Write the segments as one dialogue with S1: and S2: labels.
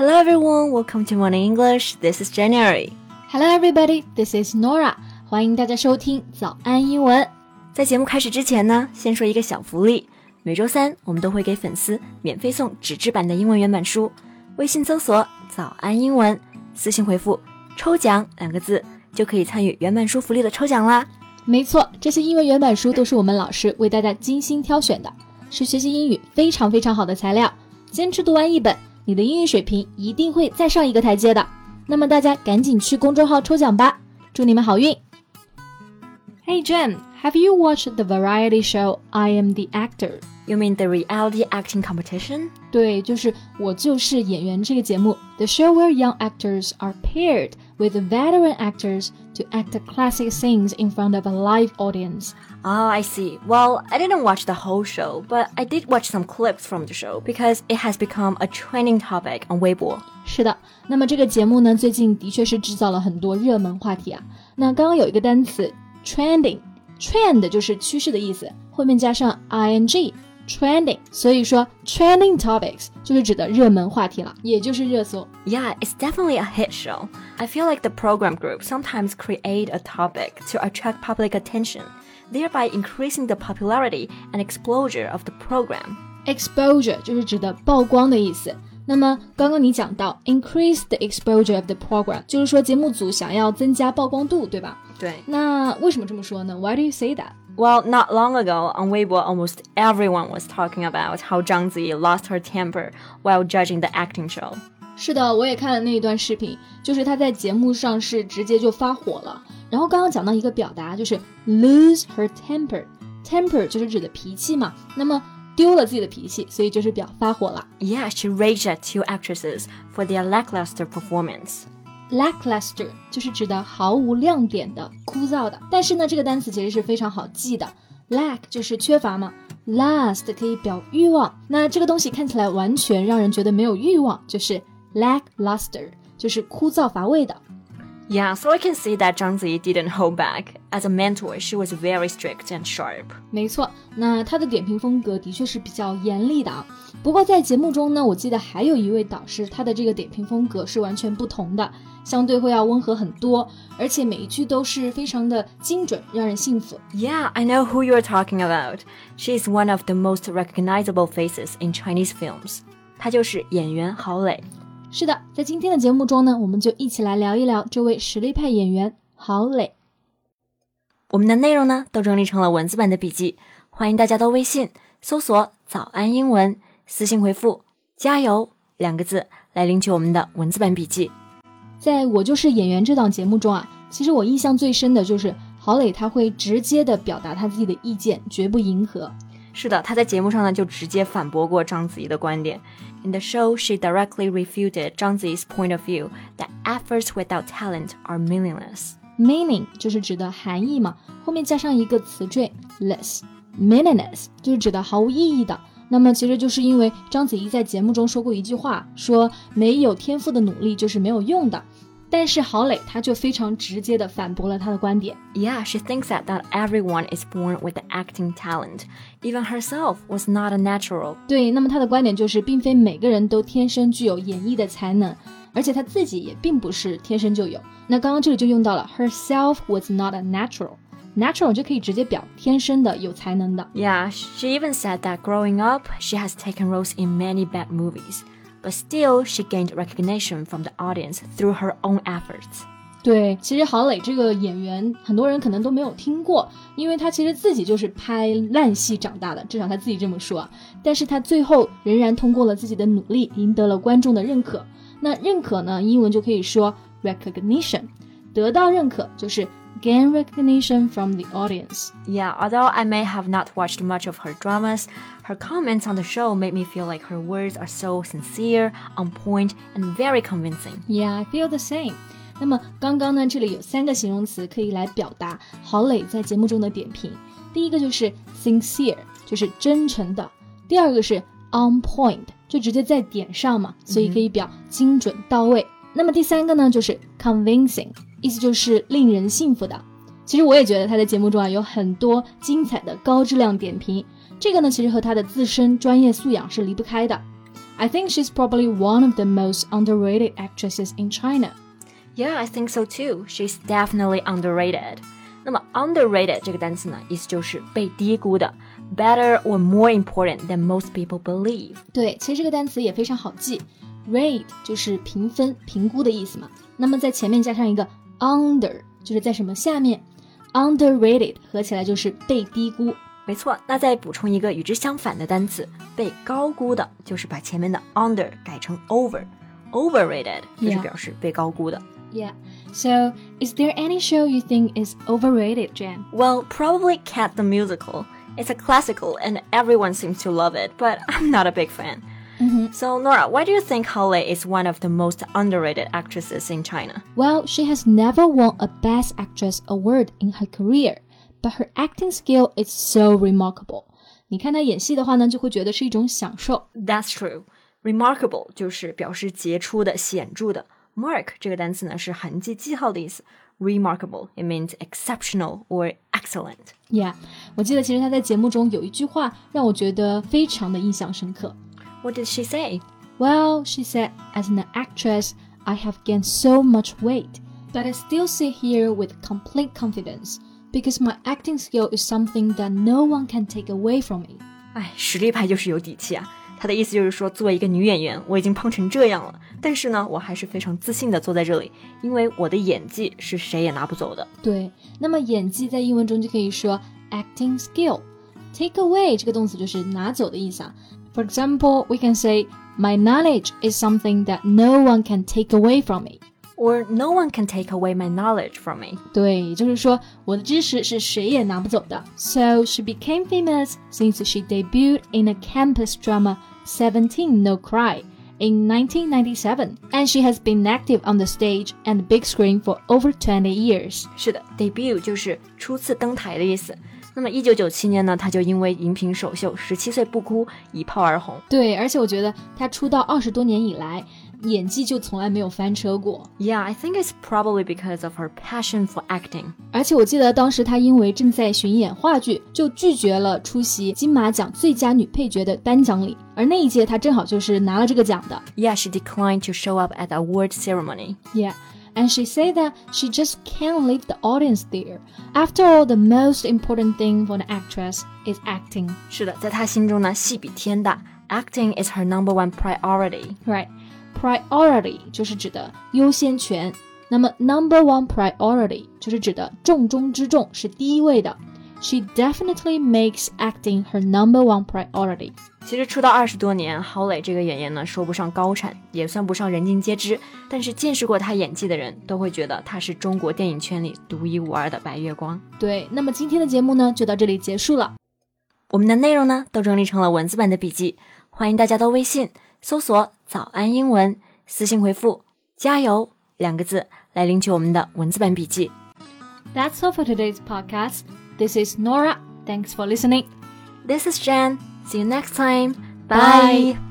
S1: Hello everyone, welcome to Morning English. This is January.
S2: Hello everybody, this is Nora. 欢迎大家收听早安英文。
S1: 在节目开始之前呢，先说一个小福利。每周三我们都会给粉丝免费送纸质版的英文原版书。微信搜索“早安英文”，私信回复“抽奖”两个字，就可以参与原版书福利的抽奖啦。
S2: 没错，这些英文原版书都是我们老师为大家精心挑选的，是学习英语非常非常好的材料。坚持读完一本。你的英语水平一定会再上一个台阶的。那么大家赶紧去公众号抽奖吧，祝你们好运！Hey Jen, have you watched the variety show I Am the Actor?
S1: You mean the reality acting competition?
S2: 对，就是我就是演员这个节目。The show where young actors are paired with veteran actors to act classic scenes in front of a live audience.
S1: Oh, I see. Well, I didn't watch the whole show, but I did watch some clips from the show because it has become a trending topic on Weibo.
S2: 是的，那么这个节目呢，最近的确是制造了很多热门话题啊。那刚刚有一个单词 trending，trend 就是趋势的意思，后面加上 ing。 trending，所以说 trending topics 就是指的热门话题了，也就是热搜。
S1: Yeah, it's definitely a hit show. I feel like the program group sometimes create a topic to attract public attention, thereby increasing the popularity and exposure of the program.
S2: Exposure 就是指的曝光的意思。那么刚刚你讲到 increase the exposure of the program，就是说节目组想要增加曝光度，对吧？
S1: 对。
S2: 那为什么这么说呢？Why do you say that?
S1: Well, not long ago on Weibo, almost everyone was talking about how Zhang Ziyi lost her temper while judging the acting show.
S2: 是的，我也看了那一段视频，就是她在节目上是直接就发火了。然后刚刚讲到一个表达，就是 lose her temper，temper 就是指的脾气嘛。那么丢了自己的脾气，所以就是表发火了。
S1: Yeah, she raged at two actresses for their lackluster performance.
S2: Lackluster 就是指的毫无亮点的、枯燥的。但是呢，这个单词其实是非常好记的，lack 就是缺乏嘛，lust 可以表欲望。那这个东西看起来完全让人觉得没有欲望，就是 lackluster，就是枯燥乏味的。
S1: Yeah, so I can see that Zhang Ziyi didn't hold back. As a mentor, she was very strict and sharp.
S2: 没错，那她的点评风格的确是比较严厉的啊。不过在节目中呢，我记得还有一位导师，他的这个点评风格是完全不同的，相对会要温和很多，而且每一句都是非常的精准，让人信服。
S1: Yeah, I know who you're talking about. She is one of the most recognizable faces in Chinese films. 她就是演员郝蕾。
S2: 是的，在今天的节目中呢，我们就一起来聊一聊这位实力派演员郝蕾。
S1: 我们的内容呢，都整理成了文字版的笔记，欢迎大家到微信搜索“早安英文”，私信回复“加油”两个字来领取我们的文字版笔记。
S2: 在我就是演员这档节目中啊，其实我印象最深的就是郝蕾，他会直接的表达他自己的意见，绝不迎合。
S1: 是的，他在节目上呢就直接反驳过章子怡的观点。In the show, she directly refuted Zhang Zi's point of view that efforts without talent are meaningless.
S2: Meaning 就是指的含义嘛，后面加上一个词缀 less。Meaningless 就是指的毫无意义的。那么其实就是因为章子怡在节目中说过一句话，说没有天赋的努力就是没有用的。但是郝蕾她就非常直接的反驳了他的观点。
S1: Yeah, she thinks that not everyone is born with the acting talent. Even herself was not a natural.
S2: 对，那么她的观点就是，并非每个人都天生具有演绎的才能，而且她自己也并不是天生就有。那刚刚这里就用到了 herself was not a natural. Natural 就可以直接表天生的、有才能的。
S1: Yeah, she even said that growing up, she has taken roles in many bad movies But still she gained recognition from the audience through her own efforts.
S2: 对，其实郝蕾这个演员，很多人可能都没有听过，因为她其实自己就是拍烂戏长大的，至少她自己这么说。但是她最后仍然通过了自己的努力，赢得了观众的认可。那认可呢，英文就可以说 recognition，得到认可就是 gain recognition from the audience.
S1: Yeah, although I may have not watched much of her dramas, her comments on the show made me feel like her words are so sincere, on point, and very convincing.
S2: Yeah, I feel the same. 那么刚刚呢，这里有三个形容词可以来表达郝蕾在节目中的点评。第一个就是 sincere，就是真诚的；第二个是 on point，就直接在点上嘛，所以可以表精准到位。那么第三个呢，就是 convincing。 意思就是令人信服的。其实我也觉得他在节目中啊有很多精彩的高质量点评，这个呢其实和他的自身专业素养是离不开的。I think she's probably one of the most underrated actresses in China.
S1: Yeah, I think so too. She's definitely underrated. 那么 underrated 这个单词呢，意思就是被低估的，better or more important than most people believe。
S2: 对，其实这个单词也非常好记，rate 就是评分、评估的意思嘛。那么在前面加上一个 under，就是在什么下面，underrated 合起来就是被低估。
S1: 没错，那再补充一个与之相反的单词，被高估的，就是把前面的 under 改成 over，overrated 就是表示被高估的。
S2: Yeah. So, is there any show you think is overrated, Jan?
S1: Well, probably Cat the Musical. It's a classical and everyone seems to love it, but I'm not a big fan.
S2: Mm -hmm.
S1: So, Nora, why do you think Hao Lei is one of the most underrated actresses in China?
S2: Well, she has never won a Best Actress award in her career, but her acting skill is so remarkable. 你看她演戏的话呢，就会觉得是一种享受。
S1: That's true. Remarkable 就是表示杰出的、显著的。Mark 这个单词呢是痕迹、记号的意思。Remarkable it means exceptional or excellent.
S2: Yeah，我记得其实她在节目中有一句话让我觉得非常的印象深刻。
S1: What did she say?
S2: Well, she said, as an actress, I have gained so much weight, but I still sit here with complete confidence because my acting skill is something that no one can take away from me.
S1: 哎，实力派就是有底气啊。她的意思就是说，作为一个女演员，我已经胖成这样了，但是呢，我还是非常自信的坐在这里，因为我的演技是谁也拿不走的。
S2: 对，那么演技在英文中就可以说 acting skill。Take away 这个动词就是拿走的意思啊。 For example, we can say my knowledge is something that no one can take away from me.
S1: Or no one can take away my knowledge from me.
S2: 对，也就是说我的知识是谁也拿不走的。So she became famous since she debuted in a campus drama Seventeen No Cry in 1997, and she has been active on the stage and the big screen for over 20 years.
S1: 是的，debut 就是初次登台的意思。 那么一九九七年呢，她就因为荧屏首秀《十七岁不哭》一炮而红。
S2: 对，而且我觉得她出道二十多年以来，演技就从来没有翻车过。
S1: Yeah, I think it's probably because of her passion for acting.
S2: 而且我记得当时她因为正在巡演话剧，就拒绝了出席金马奖最佳女配角的颁奖礼。而那一届她正好就是拿了这个奖的。
S1: Yeah, she declined to show up at the award ceremony.
S2: Yeah. And she said that she just can't leave the audience there. After all, the most important thing for an actress is acting.
S1: 是的，在她心中呢，戏比天大，acting is her number one priority.
S2: Right. Priority 就是指的优先权。那么 number one priority 就是指的重中之重，是第一位的。 She definitely makes acting her number one priority.
S1: 其实出道二十多年，郝蕾这个演员呢，说不上高产，也算不上人尽皆知，但是见识过她演技的人都会觉得她是中国电影圈里独一无二的白月光。
S2: 对，那么今天的节目呢，就到这里结束了。
S1: 我们的内容呢，都整理成了文字版的笔记，欢迎大家到微信搜索“早安英文”，私信回复“加油”两个字来领取我们的文字版笔记。
S2: That's all for today's podcast. This is Nora. Thanks for listening.
S1: This is Jen. See you next time.
S2: Bye.
S1: Bye.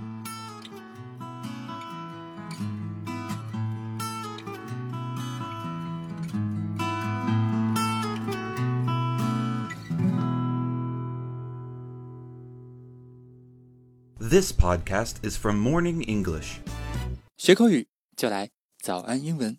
S3: This podcast is from Morning English.
S4: 学口语就来早安英文。